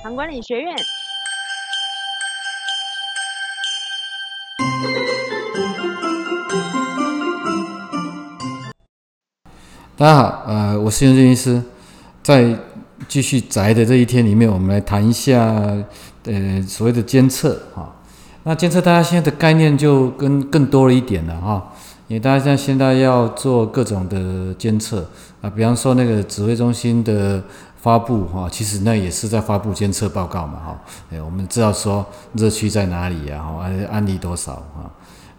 糖管理学院。大家好，呃，我是袁振医师，在继续宅的这一天里面，我们来谈一下，呃，所谓的监测哈。那监测大家现在的概念就跟更多了一点了哈，因为大家像现在要做各种的监测啊，比方说那个指挥中心的发布哈，其实那也是在发布监测报告嘛哈。哎，我们知道说热区在哪里呀哈，案案例多少哈。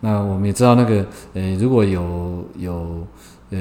那我们也知道那个，呃，如果有有。呃，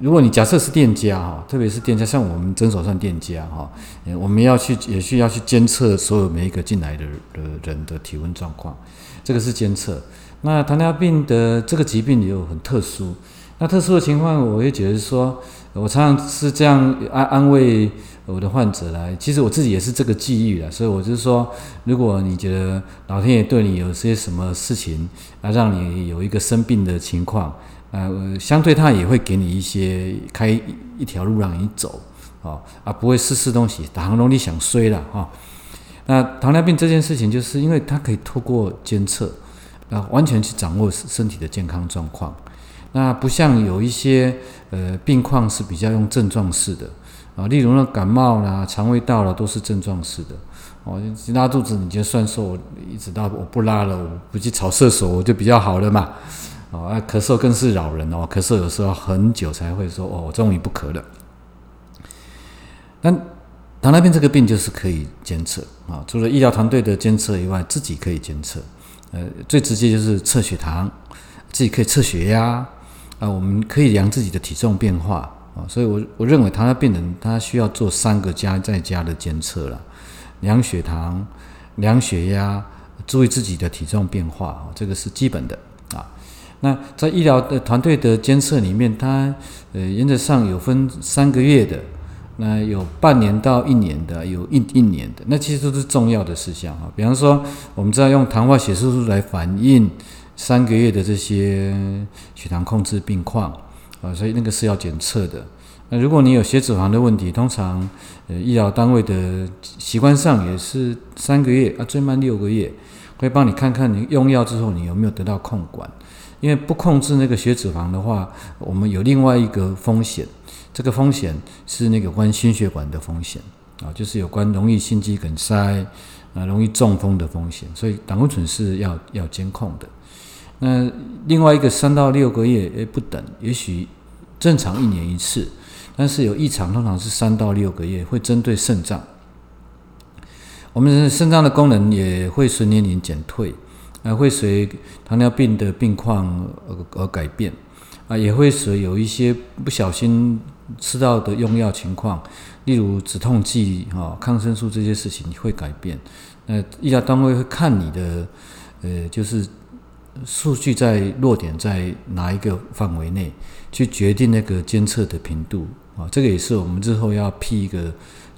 如果你假设是店家哈，特别是店家，像我们诊所算店家哈，我们要去也需要去监测所有每一个进来的的人的体温状况，这个是监测。那糖尿病的这个疾病也有很特殊，那特殊的情况，我也觉得说，我常常是这样安安慰我的患者来，其实我自己也是这个际遇的，所以我就说，如果你觉得老天爷对你有些什么事情啊，让你有一个生病的情况。呃，相对他也会给你一些开一条路让你走，哦，啊，不会试试东西，打很你想衰了哈。那糖尿病这件事情，就是因为它可以透过监测，啊，完全去掌握身体的健康状况。那不像有一些呃病况是比较用症状式的，啊，例如呢感冒啦、肠胃道了都是症状式的。哦，拉肚子你就算说我一直到我不拉了，我不去扫厕所，我就比较好了嘛。哦，啊，咳嗽更是扰人哦，咳嗽有时候很久才会说哦，我终于不咳了。那糖尿病这个病就是可以监测啊，除了医疗团队的监测以外，自己可以监测。呃，最直接就是测血糖，自己可以测血压啊，我们可以量自己的体重变化啊。所以，我我认为糖尿病人他需要做三个加在家的监测了：量血糖、量血压，注意自己的体重变化啊，这个是基本的啊。那在医疗的团队的监测里面，它呃原则上有分三个月的，那有半年到一年的，有一一年的，那其实都是重要的事项哈。比方说，我们知道用糖化血色素来反映三个月的这些血糖控制病况啊，所以那个是要检测的。那如果你有血脂肪的问题，通常呃医疗单位的习惯上也是三个月啊，最慢六个月，会帮你看看你用药之后你有没有得到控管。因为不控制那个血脂肪的话，我们有另外一个风险，这个风险是那个关心血管的风险啊，就是有关容易心肌梗塞啊、容易中风的风险，所以胆固醇是要要监控的。那另外一个三到六个月诶不等，也许正常一年一次，但是有异常通常是三到六个月，会针对肾脏，我们肾脏的功能也会随年龄减退。啊，会随糖尿病的病况而而改变，啊，也会随有一些不小心吃到的用药情况，例如止痛剂、哈抗生素这些事情会改变。那医疗单位会看你的，呃，就是数据在落点在哪一个范围内，去决定那个监测的频度。啊，这个也是我们之后要批一个。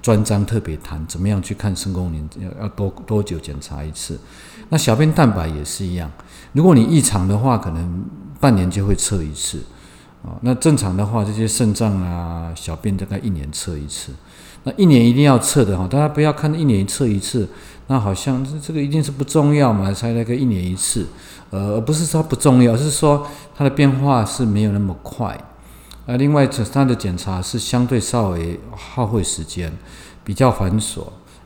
专章特别谈怎么样去看肾功能，要要多多久检查一次？那小便蛋白也是一样，如果你异常的话，可能半年就会测一次那正常的话，这些肾脏啊、小便大概一年测一次。那一年一定要测的哈，大家不要看一年测一次，那好像这这个一定是不重要嘛，才那个一年一次，呃，而不是说不重要，是说它的变化是没有那么快。啊，另外，它的检查是相对稍微耗费时间，比较繁琐，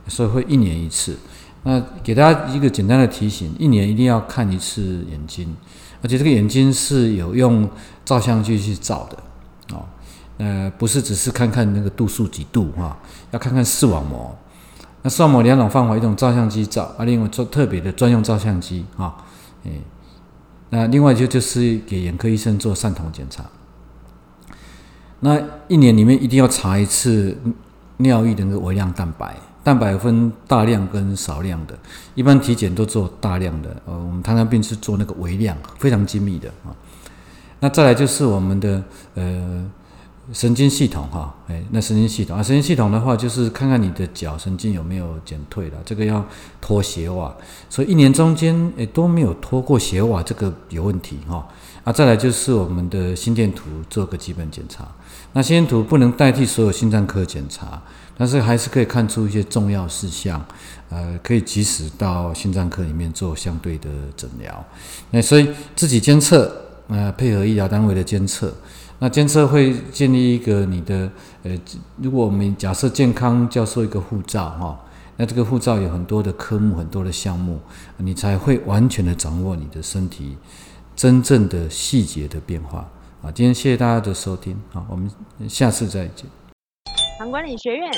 所以会一年一次。那给大家一个简单的提醒：一年一定要看一次眼睛，而且这个眼睛是有用照相机去照的，哦，呃，不是只是看看那个度数几度哈，要看看视网膜。那视网膜两种方法，一种照相机照，啊，另外做特别的专用照相机哈，诶，那另外就就是给眼科医生做散瞳检查。那一年里面一定要查一次尿液的那个微量蛋白，蛋白分大量跟少量的，一般体检都做大量的，呃，我们糖尿病是做那个微量，非常精密的啊。那再来就是我们的呃神经系统哈，哎，那神经系统啊，神经系统的话就是看看你的脚神经有没有减退了，这个要脱鞋袜，所以一年中间诶都没有脱过鞋袜，这个有问题哈。啊，再来就是我们的心电图做个基本检查。那心电图不能代替所有心脏科检查，但是还是可以看出一些重要事项，呃，可以及时到心脏科里面做相对的诊疗。那所以自己监测，呃，配合医疗单位的监测。那监测会建立一个你的，呃，如果我们假设健康教授一个护照哈，那这个护照有很多的科目，很多的项目，你才会完全的掌握你的身体真正的细节的变化。啊，今天谢谢大家的收听，好，我们下次再见。管理学院